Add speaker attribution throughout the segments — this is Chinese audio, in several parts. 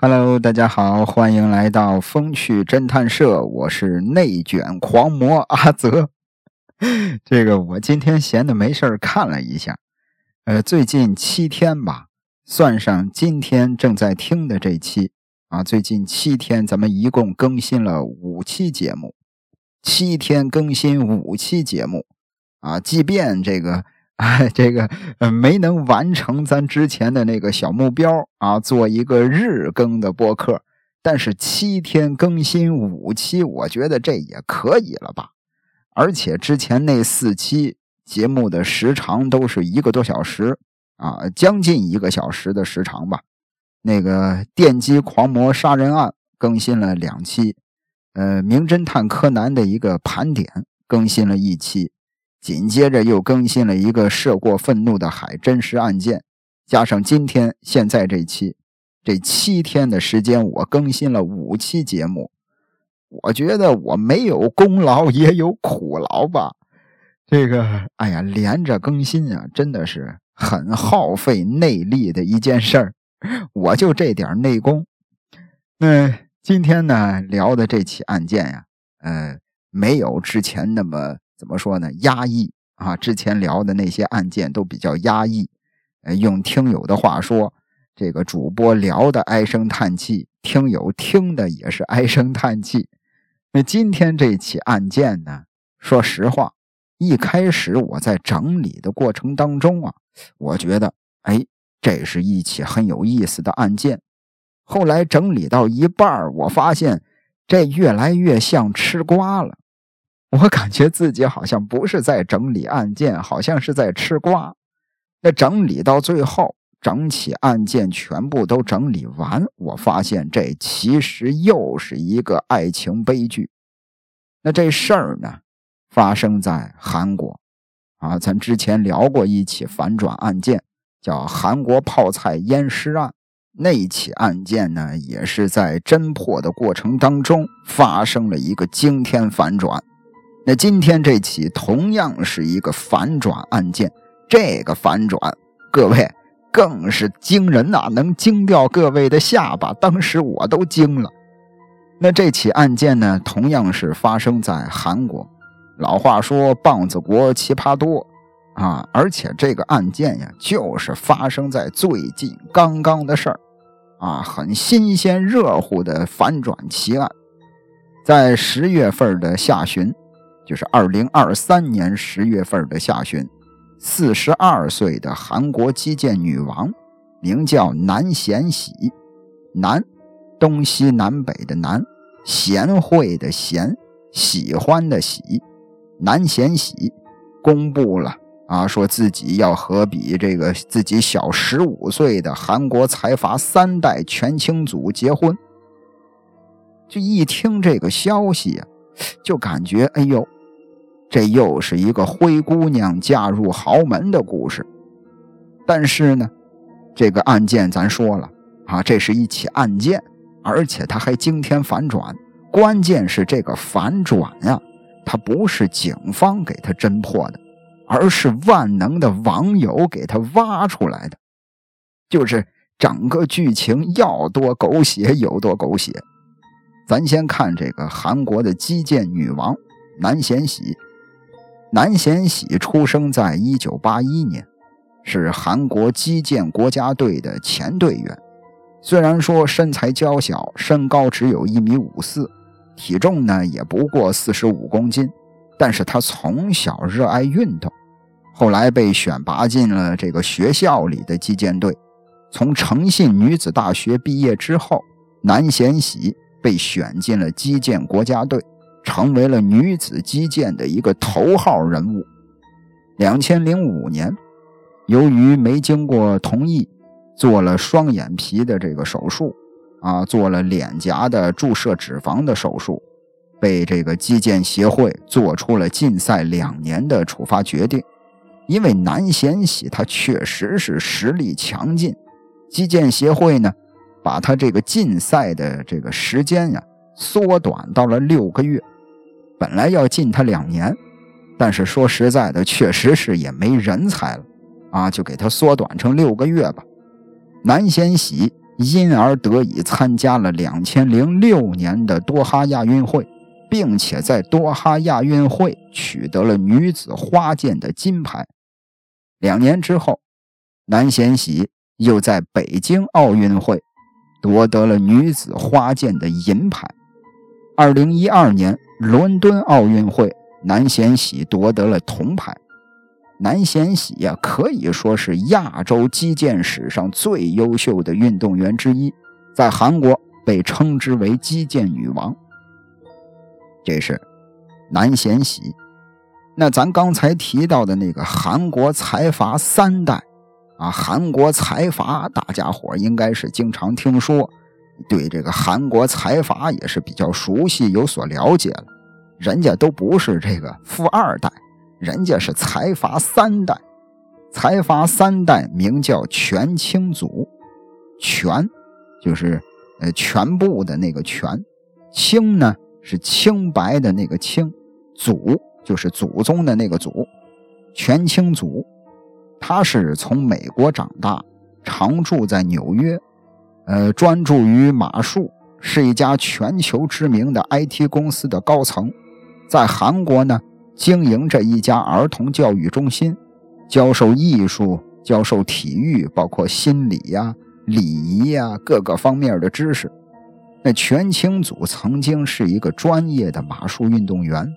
Speaker 1: Hello，大家好，欢迎来到风趣侦探社，我是内卷狂魔阿泽。这个我今天闲的没事儿看了一下，呃，最近七天吧，算上今天正在听的这期啊，最近七天咱们一共更新了五期节目，七天更新五期节目啊，即便这个。哎，这个呃没能完成咱之前的那个小目标啊，做一个日更的播客，但是七天更新五期，我觉得这也可以了吧？而且之前那四期节目的时长都是一个多小时啊，将近一个小时的时长吧。那个电击狂魔杀人案更新了两期，呃，名侦探柯南的一个盘点更新了一期。紧接着又更新了一个涉过愤怒的海真实案件，加上今天现在这期，这七天的时间我更新了五期节目。我觉得我没有功劳也有苦劳吧。这个，哎呀，连着更新啊，真的是很耗费内力的一件事儿。我就这点内功。那今天呢聊的这起案件呀，呃，没有之前那么。怎么说呢？压抑啊！之前聊的那些案件都比较压抑。呃，用听友的话说，这个主播聊的唉声叹气，听友听的也是唉声叹气。那今天这起案件呢？说实话，一开始我在整理的过程当中啊，我觉得，哎，这是一起很有意思的案件。后来整理到一半我发现这越来越像吃瓜了。我感觉自己好像不是在整理案件，好像是在吃瓜。那整理到最后，整起案件全部都整理完，我发现这其实又是一个爱情悲剧。那这事儿呢，发生在韩国啊。咱之前聊过一起反转案件，叫韩国泡菜淹尸案。那一起案件呢，也是在侦破的过程当中发生了一个惊天反转。那今天这起同样是一个反转案件，这个反转，各位更是惊人呐，能惊掉各位的下巴。当时我都惊了。那这起案件呢，同样是发生在韩国。老话说“棒子国奇葩多”，啊，而且这个案件呀，就是发生在最近刚刚的事儿，啊，很新鲜热乎的反转奇案，在十月份的下旬。就是二零二三年十月份的下旬，四十二岁的韩国击剑女王，名叫南贤喜，南，东西南北的南，贤惠的贤，喜欢的喜，南贤喜，公布了啊，说自己要和比这个自己小十五岁的韩国财阀三代全清祖结婚。就一听这个消息呀，就感觉哎呦。这又是一个灰姑娘嫁入豪门的故事，但是呢，这个案件咱说了啊，这是一起案件，而且它还惊天反转。关键是这个反转呀，它不是警方给他侦破的，而是万能的网友给他挖出来的。就是整个剧情要多狗血有多狗血。咱先看这个韩国的击剑女王南贤喜。南贤喜出生在一九八一年，是韩国击剑国家队的前队员。虽然说身材娇小，身高只有一米五四，体重呢也不过四十五公斤，但是他从小热爱运动，后来被选拔进了这个学校里的击剑队。从诚信女子大学毕业之后，南贤喜被选进了击剑国家队。成为了女子击剑的一个头号人物。两千零五年，由于没经过同意，做了双眼皮的这个手术，啊，做了脸颊的注射脂肪的手术，被这个击剑协会做出了禁赛两年的处罚决定。因为南贤喜他确实是实力强劲，击剑协会呢，把他这个禁赛的这个时间呀。缩短到了六个月，本来要禁他两年，但是说实在的，确实是也没人才了，啊，就给他缩短成六个月吧。南贤喜因而得以参加了两千零六年的多哈亚运会，并且在多哈亚运会取得了女子花剑的金牌。两年之后，南贤喜又在北京奥运会夺得了女子花剑的银牌。二零一二年伦敦奥运会，南贤喜夺得了铜牌。南贤喜呀，可以说是亚洲击剑史上最优秀的运动员之一，在韩国被称之为“击剑女王”。这是南贤喜。那咱刚才提到的那个韩国财阀三代啊，韩国财阀，大家伙应该是经常听说，对这个韩国财阀也是比较熟悉，有所了解了。人家都不是这个富二代。人家是财阀三代，财阀三代名叫全清祖，全就是呃全部的那个全，清呢是清白的那个清，祖就是祖宗的那个祖，全清祖，他是从美国长大，常住在纽约，呃专注于马术，是一家全球知名的 IT 公司的高层，在韩国呢。经营着一家儿童教育中心，教授艺术、教授体育，包括心理呀、礼仪呀各个方面的知识。那全清祖曾经是一个专业的马术运动员，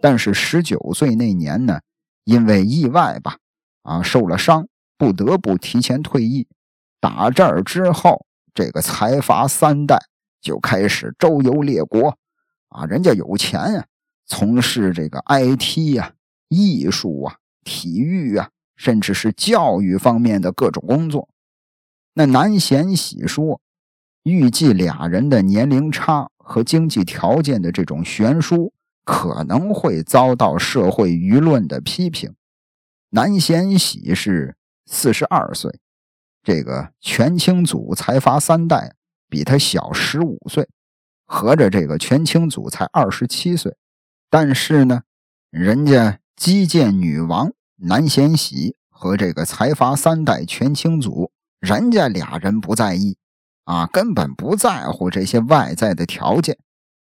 Speaker 1: 但是十九岁那年呢，因为意外吧，啊受了伤，不得不提前退役。打这儿之后，这个财阀三代就开始周游列国，啊，人家有钱呀。从事这个 IT 呀、艺术啊、体育啊，甚至是教育方面的各种工作。那南贤喜说，预计俩人的年龄差和经济条件的这种悬殊，可能会遭到社会舆论的批评。南贤喜是四十二岁，这个全清祖财阀三代比他小十五岁，合着这个全清祖才二十七岁。但是呢，人家击剑女王南贤喜和这个财阀三代全清祖，人家俩人不在意啊，根本不在乎这些外在的条件。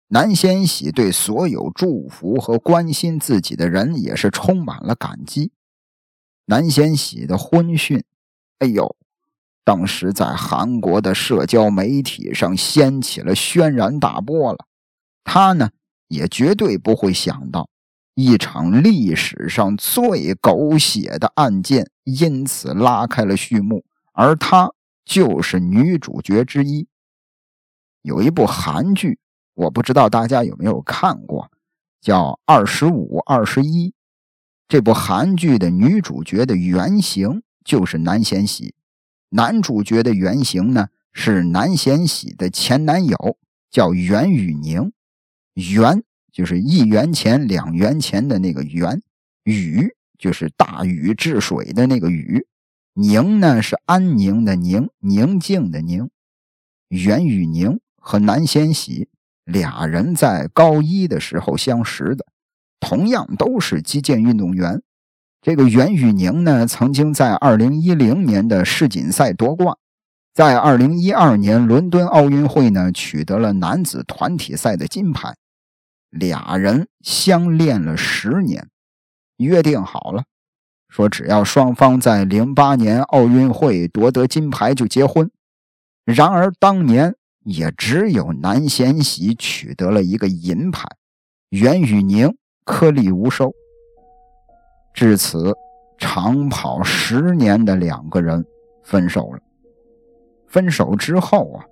Speaker 1: 南贤喜对所有祝福和关心自己的人也是充满了感激。南贤喜的婚讯，哎呦，当时在韩国的社交媒体上掀起了轩然大波了。他呢？也绝对不会想到，一场历史上最狗血的案件因此拉开了序幕，而她就是女主角之一。有一部韩剧，我不知道大家有没有看过，叫《二十五二十一》。这部韩剧的女主角的原型就是南贤喜，男主角的原型呢是南贤喜的前男友，叫袁宇宁。袁就是一元钱、两元钱的那个袁，禹就是大禹治水的那个禹，宁呢是安宁的宁，宁静的宁。袁宇宁和南贤喜俩人在高一的时候相识的，同样都是击剑运动员。这个袁宇宁呢，曾经在二零一零年的世锦赛夺冠，在二零一二年伦敦奥运会呢，取得了男子团体赛的金牌。俩人相恋了十年，约定好了，说只要双方在零八年奥运会夺得金牌就结婚。然而当年也只有南贤喜取得了一个银牌，袁宇宁颗粒无收。至此，长跑十年的两个人分手了。分手之后啊，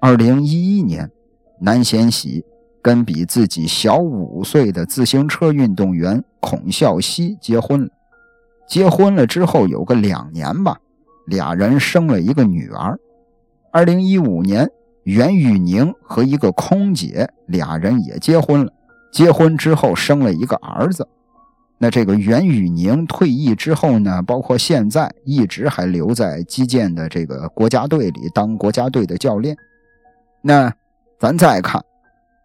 Speaker 1: 二零一一年，南贤喜。跟比自己小五岁的自行车运动员孔孝熙结婚了。结婚了之后有个两年吧，俩人生了一个女儿。二零一五年，袁宇宁和一个空姐俩人也结婚了。结婚之后生了一个儿子。那这个袁宇宁退役之后呢，包括现在一直还留在击剑的这个国家队里当国家队的教练。那咱再看。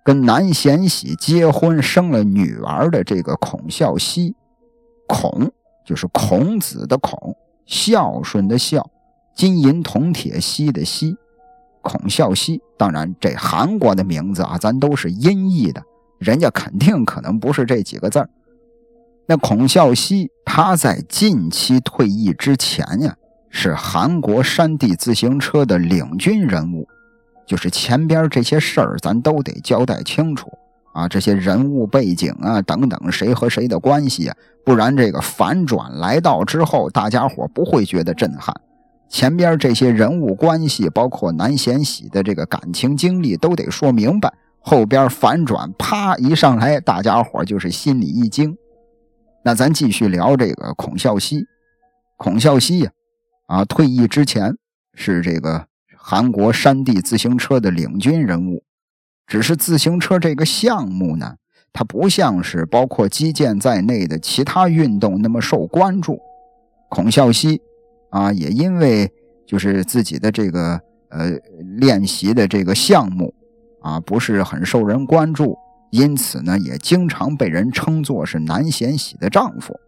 Speaker 1: 跟南贤喜结婚生了女儿的这个孔孝熙，孔就是孔子的孔，孝顺的孝，金银铜铁锡的锡。孔孝熙。当然，这韩国的名字啊，咱都是音译的，人家肯定可能不是这几个字儿。那孔孝熙他在近期退役之前呀，是韩国山地自行车的领军人物，就是前边这些事儿咱都得交代清楚啊，这些人物背景啊等等，谁和谁的关系啊，不然这个反转来到之后，大家伙不会觉得震撼。前边这些人物关系，包括南贤喜的这个感情经历，都得说明白，后边反转啪一上来，大家伙就是心里一惊。那咱继续聊这个孔孝熙。孔孝熙呀，啊，退役之前是这个韩国山地自行车的领军人物。只是自行车这个项目呢，它不像是包括击剑在内的其他运动那么受关注。孔孝熙啊，也因为就是自己的这个呃练习的这个项目啊，不是很受人关注。因此呢，也经常被人称作是南贤喜的丈夫，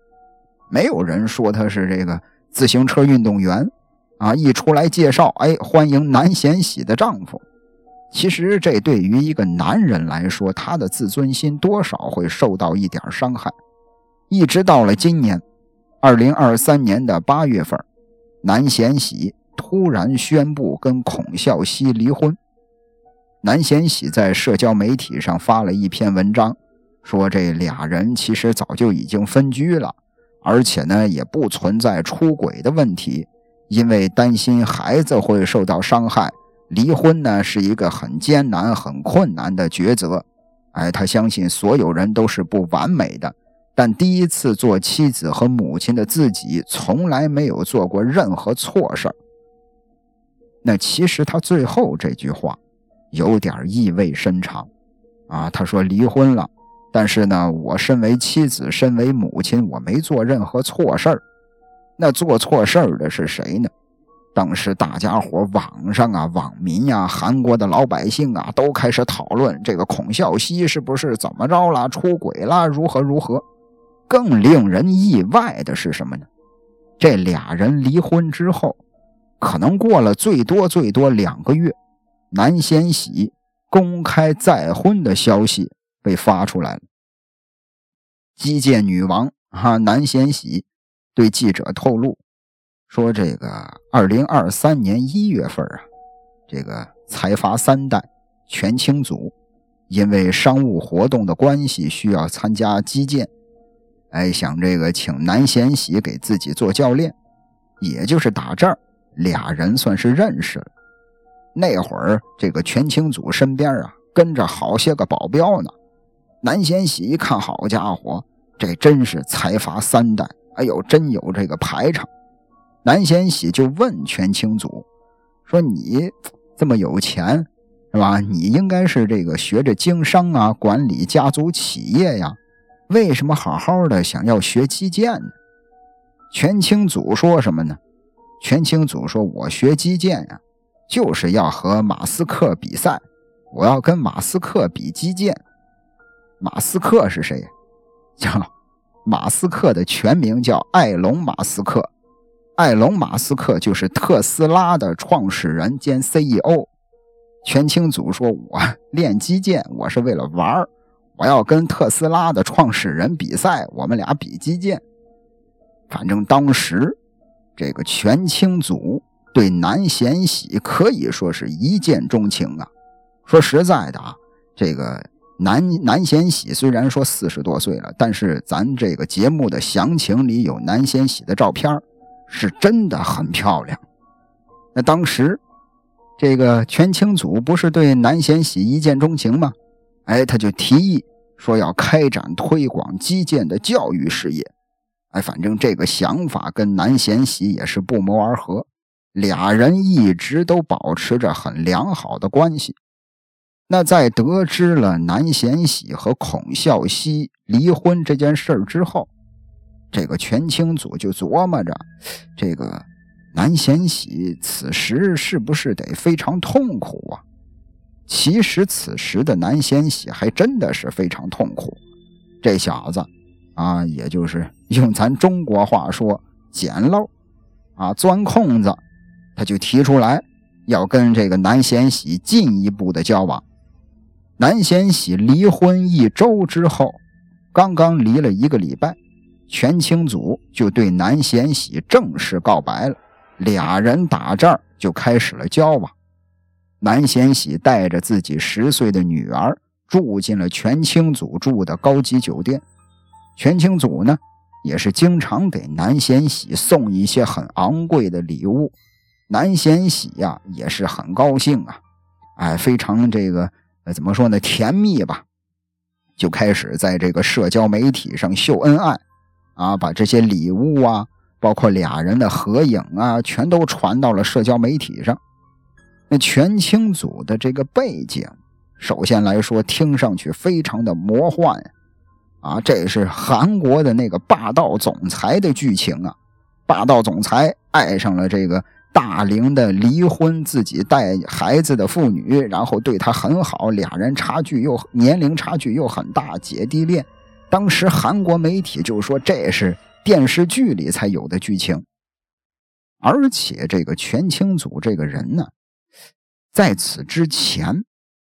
Speaker 1: 没有人说他是这个自行车运动员，啊，一出来介绍，哎，欢迎南贤喜的丈夫。其实这对于一个男人来说，他的自尊心多少会受到一点伤害。一直到了今年，二零二三年的八月份，南贤喜突然宣布跟孔孝熙离婚。南贤喜在社交媒体上发了一篇文章，说这俩人其实早就已经分居了，而且呢也不存在出轨的问题，因为担心孩子会受到伤害，离婚呢是一个很艰难、很困难的抉择。哎，他相信所有人都是不完美的，但第一次做妻子和母亲的自己，从来没有做过任何错事。那其实他最后这句话。有点意味深长，啊，他说离婚了，但是呢，我身为妻子，身为母亲，我没做任何错事儿。那做错事儿的是谁呢？当时大家伙网上啊，网民呀，韩国的老百姓啊，都开始讨论这个孔孝熙是不是怎么着了，出轨了，如何如何。更令人意外的是什么呢？这俩人离婚之后，可能过了最多最多两个月。南贤喜公开再婚的消息被发出来了。击剑女王哈南贤喜对记者透露说：“这个二零二三年一月份啊，这个财阀三代全清组因为商务活动的关系需要参加击剑，哎，想这个请南贤喜给自己做教练，也就是打这儿，俩人算是认识了。”那会儿，这个全清祖身边啊，跟着好些个保镖呢。南贤喜一看，好家伙，这真是财阀三代，哎呦，真有这个排场。南贤喜就问全清祖说：“你这么有钱，是吧？你应该是这个学着经商啊，管理家族企业呀，为什么好好的想要学击剑呢？”全清祖说什么呢？全清祖说：“我学击剑呀。”就是要和马斯克比赛，我要跟马斯克比击剑。马斯克是谁？叫马斯克的全名叫艾隆·马斯克。艾隆·马斯克就是特斯拉的创始人兼 CEO。全清组说：“我练击剑，我是为了玩我要跟特斯拉的创始人比赛，我们俩比击剑。反正当时这个全清组。”对南贤喜可以说是一见钟情啊！说实在的啊，这个南南贤喜虽然说四十多岁了，但是咱这个节目的详情里有南贤喜的照片，是真的很漂亮。那当时这个全清祖不是对南贤喜一见钟情吗？哎，他就提议说要开展推广击剑的教育事业。哎，反正这个想法跟南贤喜也是不谋而合。俩人一直都保持着很良好的关系。那在得知了南贤喜和孔孝熙离婚这件事之后，这个全清祖就琢磨着，这个南贤喜此时是不是得非常痛苦啊？其实此时的南贤喜还真的是非常痛苦。这小子啊，也就是用咱中国话说，捡漏啊，钻空子。他就提出来要跟这个南贤喜进一步的交往。南贤喜离婚一周之后，刚刚离了一个礼拜，全清祖就对南贤喜正式告白了，俩人打这儿就开始了交往。南贤喜带着自己十岁的女儿住进了全清祖住的高级酒店，全清祖呢也是经常给南贤喜送一些很昂贵的礼物。南贤喜呀，也是很高兴啊，哎，非常这个呃，怎么说呢，甜蜜吧，就开始在这个社交媒体上秀恩爱，啊，把这些礼物啊，包括俩人的合影啊，全都传到了社交媒体上。那全清祖的这个背景，首先来说，听上去非常的魔幻，啊，这是韩国的那个霸道总裁的剧情啊，霸道总裁爱上了这个。大龄的离婚自己带孩子的妇女，然后对他很好，俩人差距又年龄差距又很大，姐弟恋。当时韩国媒体就说这是电视剧里才有的剧情，而且这个全清祖这个人呢，在此之前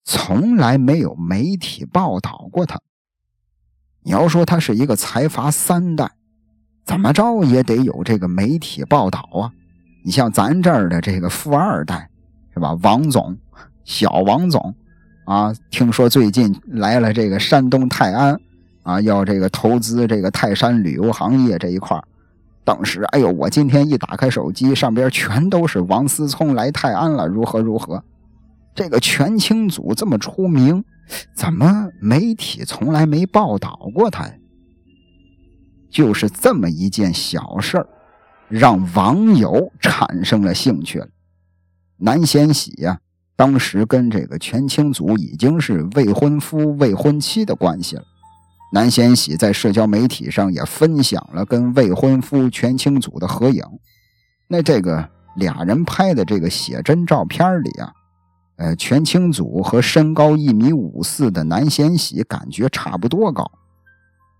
Speaker 1: 从来没有媒体报道过他。你要说他是一个财阀三代，怎么着也得有这个媒体报道啊。你像咱这儿的这个富二代，是吧？王总、小王总，啊，听说最近来了这个山东泰安，啊，要这个投资这个泰山旅游行业这一块当时，哎呦，我今天一打开手机，上边全都是王思聪来泰安了，如何如何？这个全清组这么出名，怎么媒体从来没报道过他呀？就是这么一件小事儿。让网友产生了兴趣了。南贤喜呀，当时跟这个全清祖已经是未婚夫、未婚妻的关系了。南贤喜在社交媒体上也分享了跟未婚夫全清祖的合影。那这个俩人拍的这个写真照片里啊，呃，全清祖和身高一米五四的南贤喜感觉差不多高。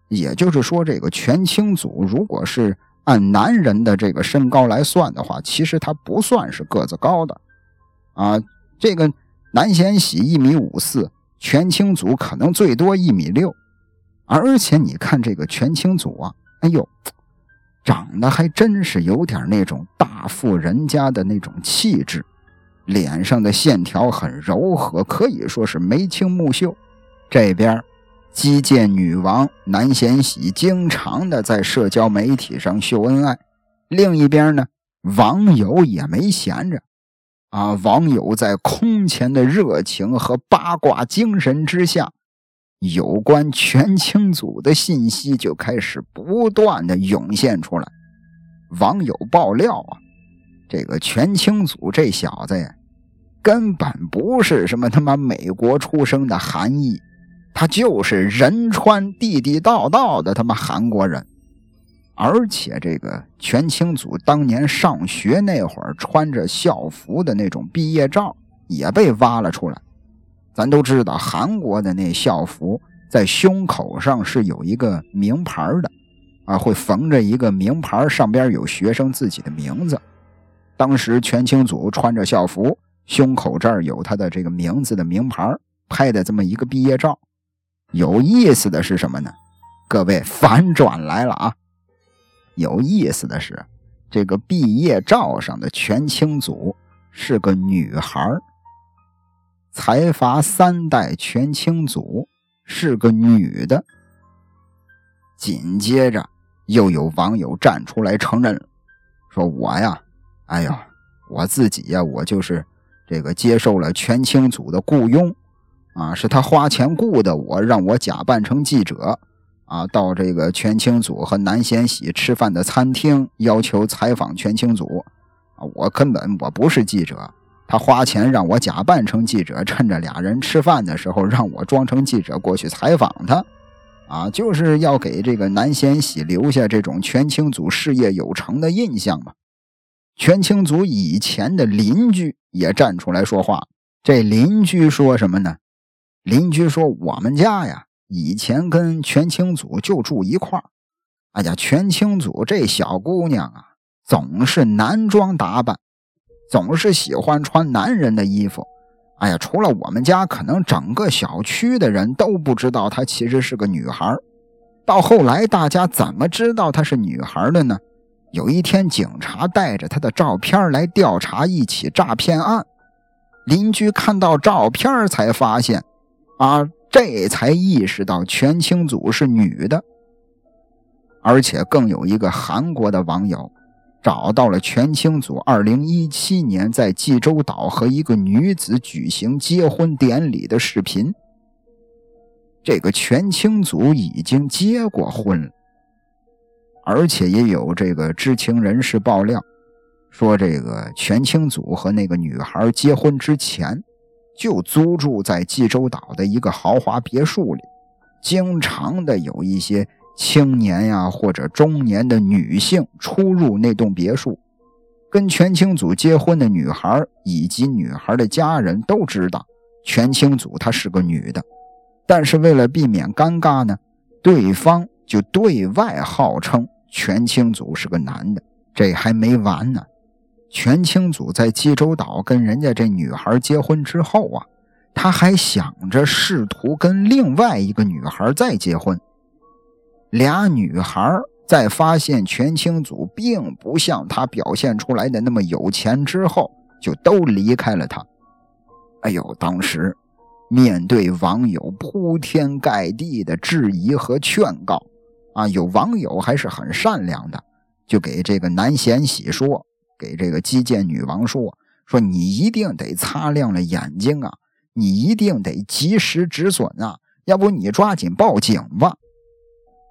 Speaker 1: 也就是说，这个全清祖如果是。按男人的这个身高来算的话，其实他不算是个子高的，啊，这个南贤喜一米五四，全清祖可能最多一米六，而且你看这个全清祖啊，哎呦，长得还真是有点那种大富人家的那种气质，脸上的线条很柔和，可以说是眉清目秀，这边。击剑女王南贤喜经常的在社交媒体上秀恩爱，另一边呢，网友也没闲着，啊，网友在空前的热情和八卦精神之下，有关全清祖的信息就开始不断的涌现出来。网友爆料啊，这个全清祖这小子呀，根本不是什么他妈美国出生的韩裔。他就是仁川地地道道的他妈韩国人，而且这个全清祖当年上学那会儿穿着校服的那种毕业照也被挖了出来。咱都知道韩国的那校服在胸口上是有一个名牌的，啊，会缝着一个名牌，上边有学生自己的名字。当时全清祖穿着校服，胸口这儿有他的这个名字的名牌，拍的这么一个毕业照。有意思的是什么呢？各位反转来了啊！有意思的是，这个毕业照上的全清祖是个女孩财阀三代全清祖是个女的。紧接着，又有网友站出来承认了，说我呀，哎呀，我自己呀，我就是这个接受了全清祖的雇佣。啊，是他花钱雇的我，让我假扮成记者，啊，到这个全清祖和南贤喜吃饭的餐厅，要求采访全清祖。啊，我根本我不是记者，他花钱让我假扮成记者，趁着俩人吃饭的时候，让我装成记者过去采访他。啊，就是要给这个南贤喜留下这种全清祖事业有成的印象嘛。全清祖以前的邻居也站出来说话，这邻居说什么呢？邻居说：“我们家呀，以前跟全清祖就住一块儿。哎呀，全清祖这小姑娘啊，总是男装打扮，总是喜欢穿男人的衣服。哎呀，除了我们家，可能整个小区的人都不知道她其实是个女孩。到后来，大家怎么知道她是女孩的呢？有一天，警察带着她的照片来调查一起诈骗案，邻居看到照片才发现，啊，这才意识到全清祖是女的。而且更有一个韩国的网友找到了全清祖2017年在济州岛和一个女子举行结婚典礼的视频。这个全清祖已经结过婚了，而且也有这个知情人士爆料，说这个全清祖和那个女孩结婚之前，就租住在济州岛的一个豪华别墅里，经常的有一些青年呀或者中年的女性出入那栋别墅。跟全清祖结婚的女孩以及女孩的家人都知道，全清祖她是个女的。但是为了避免尴尬呢，对方就对外号称全清祖是个男的。这还没完呢，全清祖在济州岛跟人家这女孩结婚之后啊，他还想着试图跟另外一个女孩再结婚。俩女孩在发现全清祖并不像他表现出来的那么有钱之后，就都离开了他。哎呦，当时。面对网友铺天盖地的质疑和劝告，啊，有网友还是很善良的，就给这个南贤喜说，给这个击剑女王说，说你一定得擦亮了眼睛啊，你一定得及时止损啊，要不你抓紧报警吧。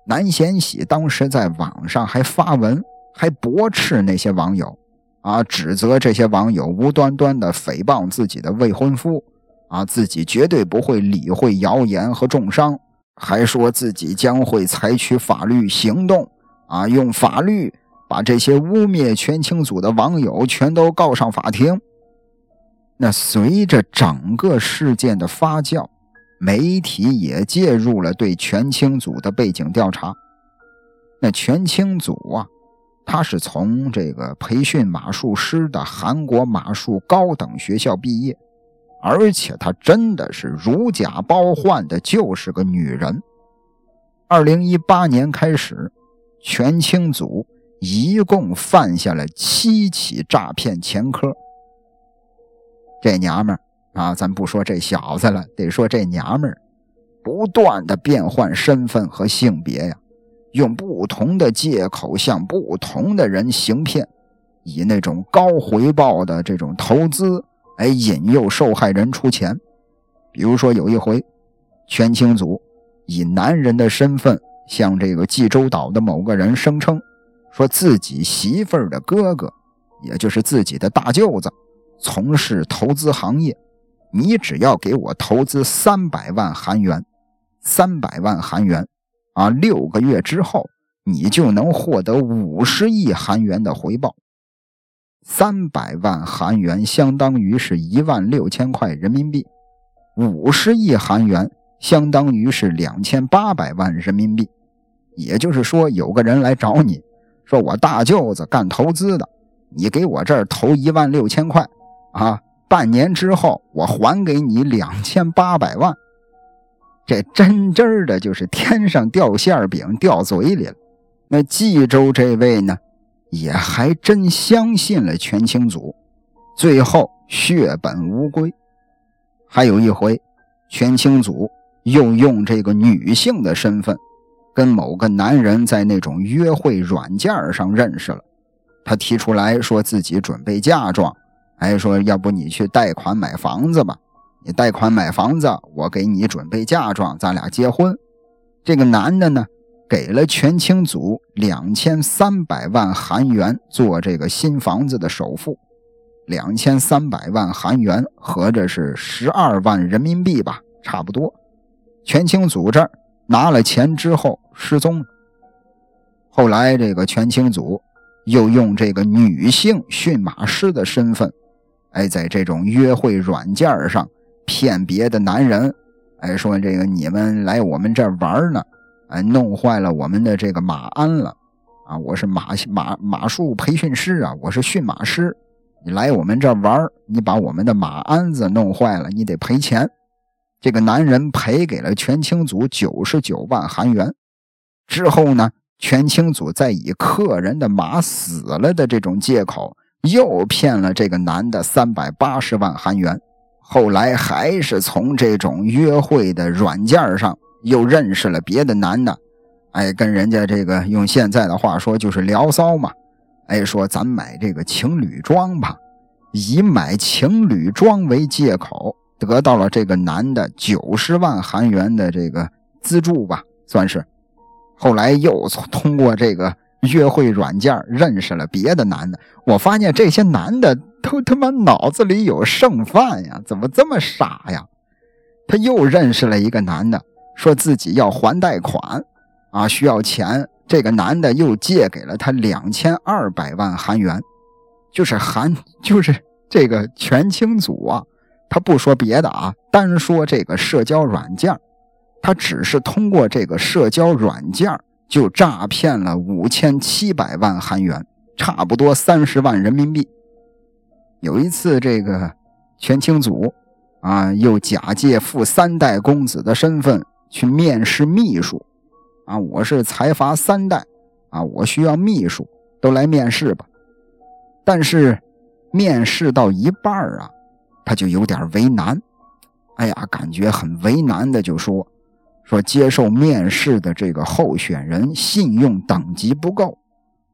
Speaker 1: 南贤喜当时在网上还发文，还驳斥那些网友，啊，指责这些网友无端端的诽谤自己的未婚夫。啊，自己绝对不会理会谣言和重伤，还说自己将会采取法律行动，啊，用法律把这些污蔑全清祖的网友全都告上法庭。那随着整个事件的发酵，媒体也介入了对全清祖的背景调查。那全清祖啊，他是从这个培训马术师的韩国马术高等学校毕业。而且他真的是如假包换的，就是个女人。二零一八年开始，全清组一共犯下了七起诈骗前科。这娘们儿啊，咱不说这小子了，得说这娘们儿，不断的变换身份和性别呀，用不同的借口向不同的人行骗，以那种高回报的这种投资。哎，引诱受害人出钱，比如说有一回，全清祖以男人的身份向这个济州岛的某个人声称，说自己媳妇儿的哥哥，也就是自己的大舅子，从事投资行业，你只要给我投资三百万韩元，三百万韩元，啊，六个月之后，你就能获得五十亿韩元的回报。三百万韩元相当于是一万六千块人民币，五十亿韩元相当于是两千八百万人民币。也就是说，有个人来找你，说我大舅子干投资的，你给我这儿投一万六千块，啊，半年之后我还给你两千八百万。这真真的就是天上掉馅饼掉嘴里了。那冀州这位呢？也还真相信了全清祖，最后血本无归。还有一回，全清祖又用这个女性的身份，跟某个男人在那种约会软件上认识了。他提出来说自己准备嫁妆，还说要不你去贷款买房子吧？你贷款买房子，我给你准备嫁妆，咱俩结婚。这个男的呢？给了全清祖两千三百万韩元做这个新房子的首付，两千三百万韩元合着是十二万人民币吧，差不多。全清祖这儿拿了钱之后失踪了。后来这个全清祖又用这个女性驯马师的身份，哎，在这种约会软件上骗别的男人，哎，说这个你们来我们这玩呢。哎，弄坏了我们的这个马鞍了，啊，我是马马马术培训师啊，我是驯马师，你来我们这玩你把我们的马鞍子弄坏了，你得赔钱。这个男人赔给了全清祖九十九万韩元。之后呢，全清祖再以客人的马死了的这种借口，又骗了这个男的三百八十万韩元。后来还是从这种约会的软件上又认识了别的男的，哎，跟人家这个用现在的话说就是聊骚嘛，哎，说咱买这个情侣装吧，以买情侣装为借口，得到了这个男的九十万韩元的这个资助吧，算是。后来又通过这个约会软件认识了别的男的，我发现这些男的都他妈脑子里有剩饭呀，怎么这么傻呀？他又认识了一个男的，说自己要还贷款，啊，需要钱。这个男的又借给了他两千二百万韩元，就是韩，就是这个全清祖啊，他不说别的啊，单说这个社交软件。他只是通过这个社交软件就诈骗了五千七百万韩元，差不多三十万人民币。有一次，这个全清祖啊，又假借富三代公子的身份去面试秘书啊，我是财阀三代啊，我需要秘书，都来面试吧。但是面试到一半啊，他就有点为难，哎呀，感觉很为难的，就说。说接受面试的这个候选人信用等级不够，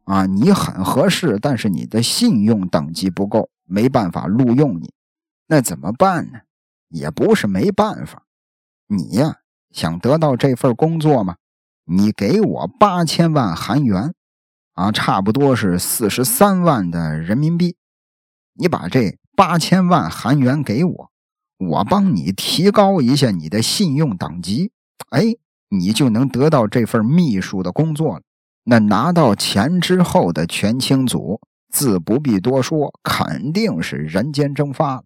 Speaker 1: 啊，你很合适，但是你的信用等级不够，没办法录用你，那怎么办呢？也不是没办法，你呀想得到这份工作吗？你给我八千万韩元，啊，差不多是四十三万的人民币，你把这八千万韩元给我，我帮你提高一下你的信用等级。哎，你就能得到这份秘书的工作了。那拿到钱之后的全清祖，自不必多说，肯定是人间蒸发了。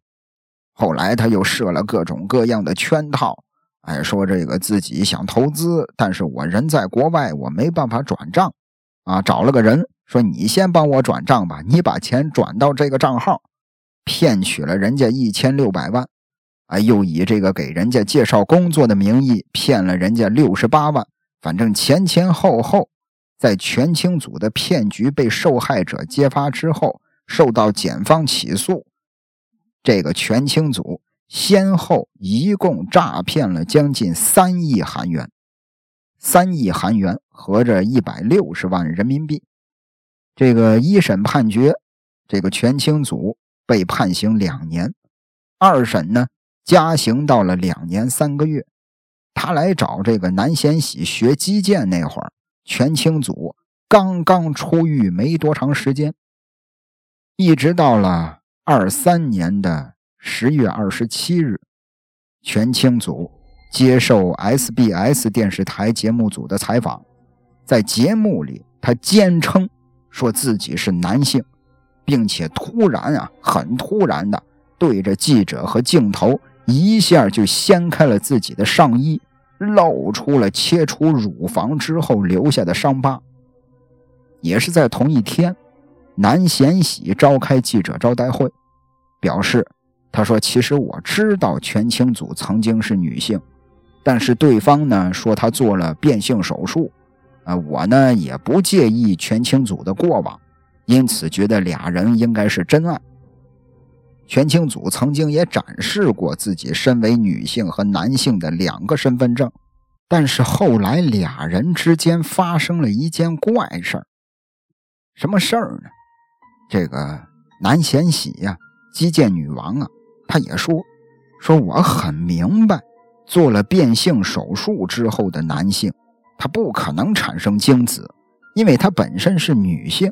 Speaker 1: 后来他又设了各种各样的圈套，哎，说这个自己想投资，但是我人在国外，我没办法转账，啊，找了个人说你先帮我转账吧，你把钱转到这个账号，骗取了人家一千六百万。啊，又以这个给人家介绍工作的名义骗了人家六十八万，反正前前后后，在全清组的骗局被受害者揭发之后，受到检方起诉，这个全清组先后一共诈骗了将近三亿韩元，三亿韩元合着一百六十万人民币。这个一审判决，这个全清组被判刑两年，二审呢？加刑到了两年三个月，他来找这个南贤喜学击剑那会儿，全清祖刚刚出狱没多长时间。一直到了二三年的十月二十七日，全清祖接受 SBS 电视台节目组的采访，在节目里他坚称说自己是男性，并且突然啊，很突然的对着记者和镜头。一下就掀开了自己的上衣，露出了切除乳房之后留下的伤疤。也是在同一天，南贤喜召开记者招待会，表示：“他说，其实我知道全清祖曾经是女性，但是对方呢说他做了变性手术，啊，我呢也不介意全清祖的过往，因此觉得俩人应该是真爱。”全清祖曾经也展示过自己身为女性和男性的两个身份证，但是后来俩人之间发生了一件怪事儿。什么事儿呢？这个南贤喜呀，击剑女王啊，她也说：“说我很明白，做了变性手术之后的男性，他不可能产生精子，因为他本身是女性。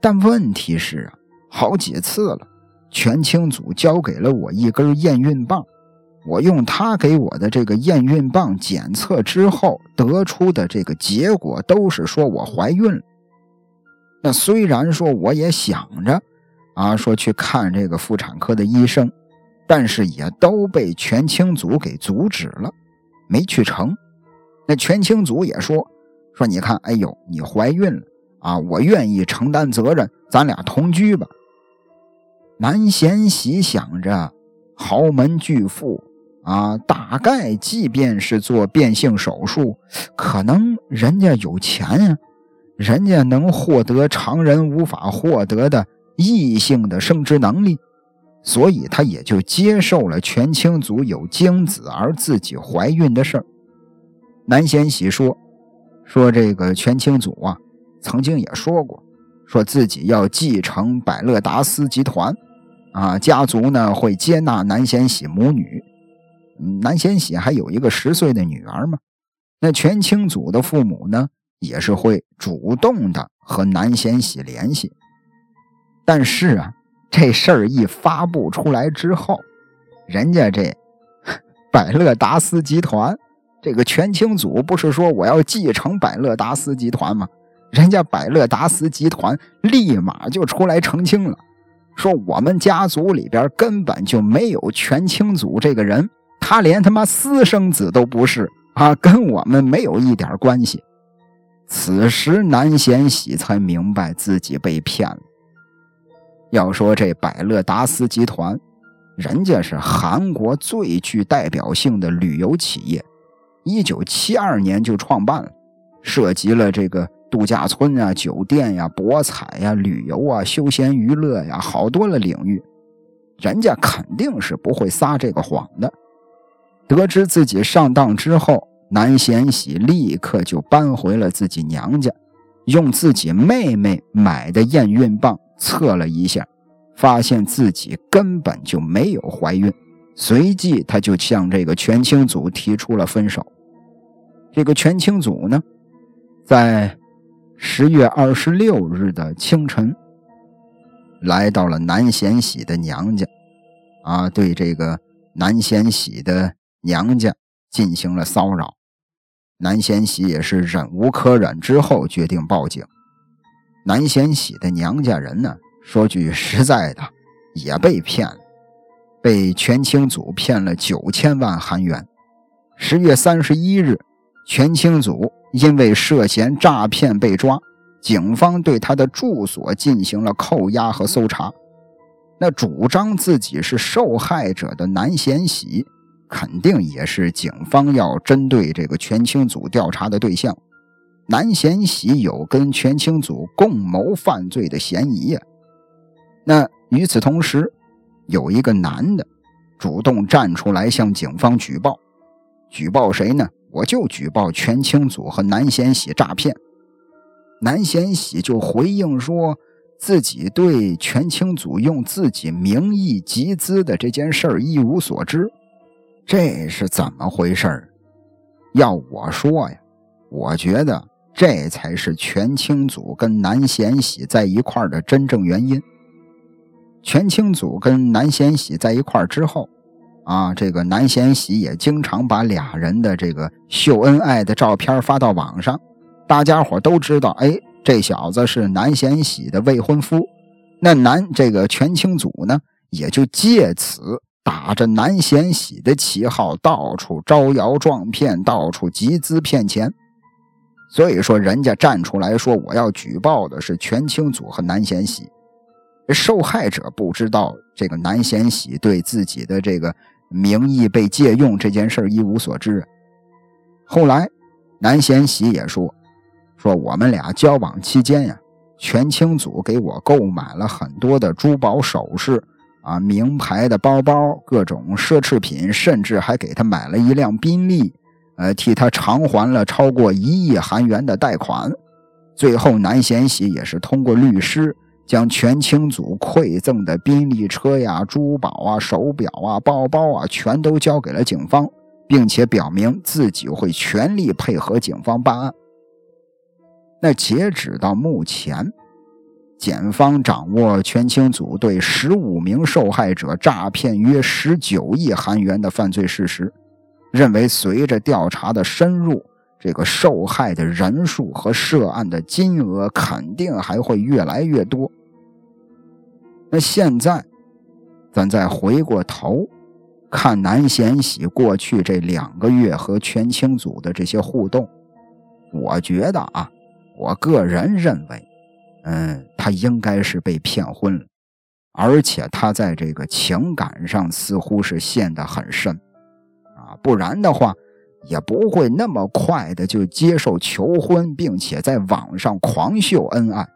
Speaker 1: 但问题是啊，好几次了。”全清祖交给了我一根验孕棒，我用他给我的这个验孕棒检测之后得出的这个结果都是说我怀孕了。那虽然说我也想着啊，说去看这个妇产科的医生，但是也都被全清祖给阻止了，没去成。那全清祖也说说，你看，哎呦，你怀孕了啊，我愿意承担责任，咱俩同居吧。南贤喜想着，豪门巨富啊，大概即便是做变性手术，可能人家有钱呀，人家能获得常人无法获得的异性的生殖能力，所以他也就接受了全清祖有精子而自己怀孕的事儿。南贤喜说：“说这个全清祖啊，曾经也说过。”说自己要继承百乐达斯集团，啊，家族呢会接纳南贤喜母女。南贤喜还有一个十岁的女儿嘛？那全清祖的父母呢，也是会主动的和南贤喜联系。但是啊，这事儿一发布出来之后，人家这 百乐达斯集团，这个全清祖不是说我要继承百乐达斯集团吗？人家百乐达斯集团立马就出来澄清了，说我们家族里边根本就没有全清祖这个人，他连他妈私生子都不是啊，跟我们没有一点关系。此时南贤喜才明白自己被骗了。要说这百乐达斯集团，人家是韩国最具代表性的旅游企业，一九七二年就创办了，涉及了这个。度假村啊，酒店呀，博彩呀，旅游啊，休闲娱乐呀，好多的领域，人家肯定是不会撒这个谎的。得知自己上当之后，南贤喜立刻就搬回了自己娘家，用自己妹妹买的验孕棒测了一下，发现自己根本就没有怀孕。随即，他就向这个全清祖提出了分手。这个全清祖呢，在。十月二十六日的清晨，来到了南贤喜的娘家，啊，对这个南贤喜的娘家进行了骚扰。南贤喜也是忍无可忍之后，决定报警。南贤喜的娘家人呢，说句实在的，也被骗了，被全清祖骗了九千万韩元。十月三十一日，全清祖。因为涉嫌诈骗被抓，警方对他的住所进行了扣押和搜查。那主张自己是受害者的南贤喜，肯定也是警方要针对这个全清组调查的对象。南贤喜有跟全清组共谋犯罪的嫌疑呀。那与此同时，有一个男的主动站出来向警方举报，举报谁呢？我就举报全清祖和南贤喜诈骗，南贤喜就回应说自己对全清祖用自己名义集资的这件事儿一无所知，这是怎么回事儿？要我说呀，我觉得这才是全清祖跟南贤喜在一块儿的真正原因。全清祖跟南贤喜在一块儿之后。啊，这个南贤喜也经常把俩人的这个秀恩爱的照片发到网上，大家伙都知道，哎，这小子是南贤喜的未婚夫。那南这个全清祖呢，也就借此打着南贤喜的旗号，到处招摇撞骗，到处集资骗钱。所以说，人家站出来说我要举报的是全清祖和南贤喜，受害者不知道这个南贤喜对自己的这个。名义被借用这件事一无所知。后来，南贤喜也说：“说我们俩交往期间呀，全清祖给我购买了很多的珠宝首饰，啊，名牌的包包，各种奢侈品，甚至还给他买了一辆宾利，呃，替他偿还了超过一亿韩元的贷款。最后，南贤喜也是通过律师。”将全清祖馈赠的宾利车呀、珠宝啊、手表啊、包包啊，全都交给了警方，并且表明自己会全力配合警方办案。那截止到目前，检方掌握全清祖对十五名受害者诈骗约十九亿韩元的犯罪事实，认为随着调查的深入，这个受害的人数和涉案的金额肯定还会越来越多。那现在，咱再回过头看南贤喜过去这两个月和全清祖的这些互动，我觉得啊，我个人认为，嗯，他应该是被骗婚了，而且他在这个情感上似乎是陷得很深啊，不然的话也不会那么快的就接受求婚，并且在网上狂秀恩爱。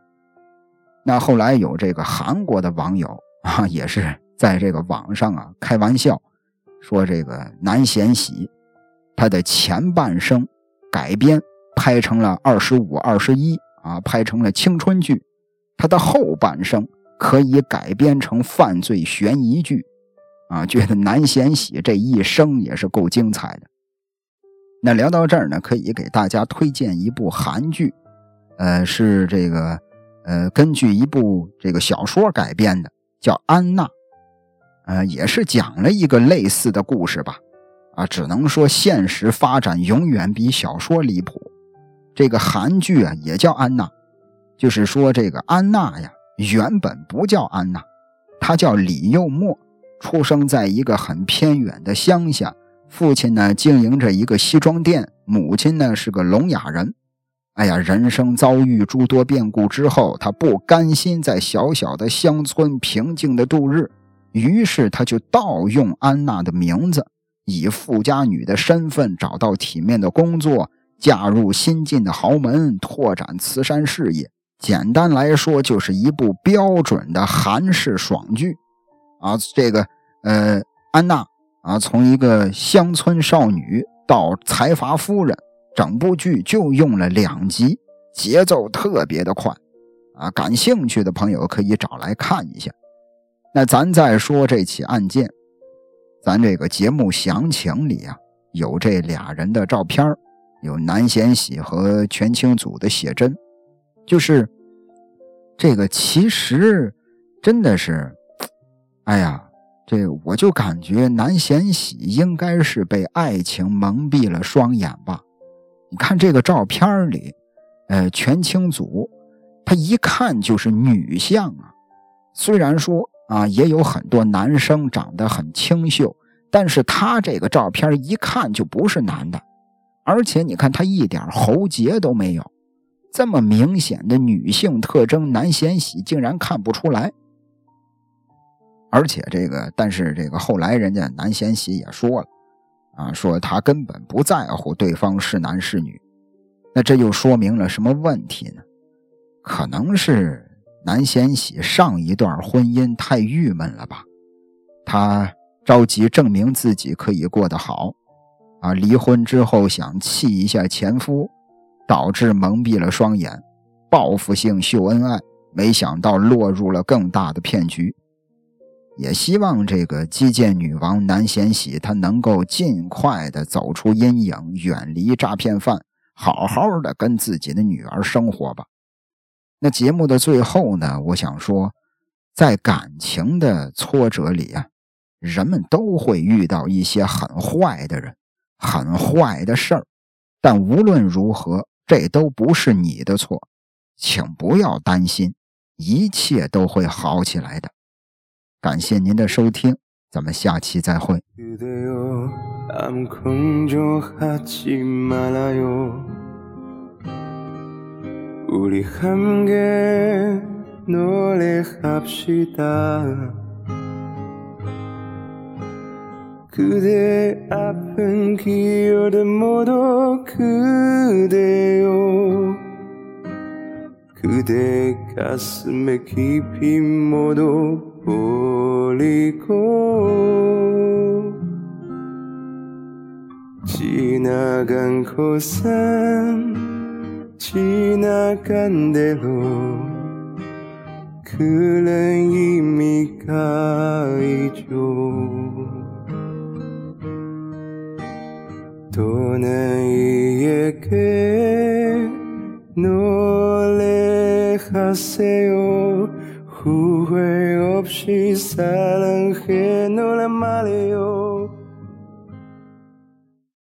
Speaker 1: 那后来有这个韩国的网友啊，也是在这个网上啊开玩笑，说这个南贤喜他的前半生改编拍成了二十五、二十一啊，拍成了青春剧，他的后半生。可以改编成犯罪悬疑剧，啊，觉得南贤喜这一生也是够精彩的。那聊到这儿呢，可以给大家推荐一部韩剧，呃，是这个，呃，根据一部这个小说改编的，叫《安娜》，呃，也是讲了一个类似的故事吧，啊，只能说现实发展永远比小说离谱。这个韩剧啊，也叫《安娜》，就是说这个安娜呀。原本不叫安娜，她叫李幼墨，出生在一个很偏远的乡下。父亲呢经营着一个西装店，母亲呢是个聋哑人。哎呀，人生遭遇诸多变故之后，他不甘心在小小的乡村平静的度日，于是他就盗用安娜的名字，以富家女的身份找到体面的工作，嫁入新晋的豪门，拓展慈善事业。简单来说，就是一部标准的韩式爽剧，啊，这个呃，安娜啊，从一个乡村少女到财阀夫人，整部剧就用了两集，节奏特别的快，啊，感兴趣的朋友可以找来看一下。那咱再说这起案件，咱这个节目详情里啊，有这俩人的照片，有南贤喜和全清祖的写真。就是这个，其实真的是，哎呀，这我就感觉南贤喜应该是被爱情蒙蔽了双眼吧。你看这个照片里，呃，全清祖他一看就是女相啊。虽然说啊，也有很多男生长得很清秀，但是他这个照片一看就不是男的，而且你看他一点喉结都没有。这么明显的女性特征，南贤喜竟然看不出来。而且这个，但是这个后来人家南贤喜也说了，啊，说他根本不在乎对方是男是女。那这又说明了什么问题呢？可能是南贤喜上一段婚姻太郁闷了吧？他着急证明自己可以过得好，啊，离婚之后想气一下前夫。导致蒙蔽了双眼，报复性秀恩爱，没想到落入了更大的骗局。也希望这个击剑女王南贤喜她能够尽快的走出阴影，远离诈骗犯，好好的跟自己的女儿生活吧。那节目的最后呢，我想说，在感情的挫折里啊，人们都会遇到一些很坏的人，很坏的事儿，但无论如何。这都不是你的错，请不要担心，一切都会好起来的。感谢您的收听，咱们下期再会。그대아픈기억들모두그대요그대가슴에깊이모두 버리고 지나간 곳은 지나간 대로그는이미가 있죠. 떠나이에게 노래하세요 후회 없이 사랑해 노란 말이요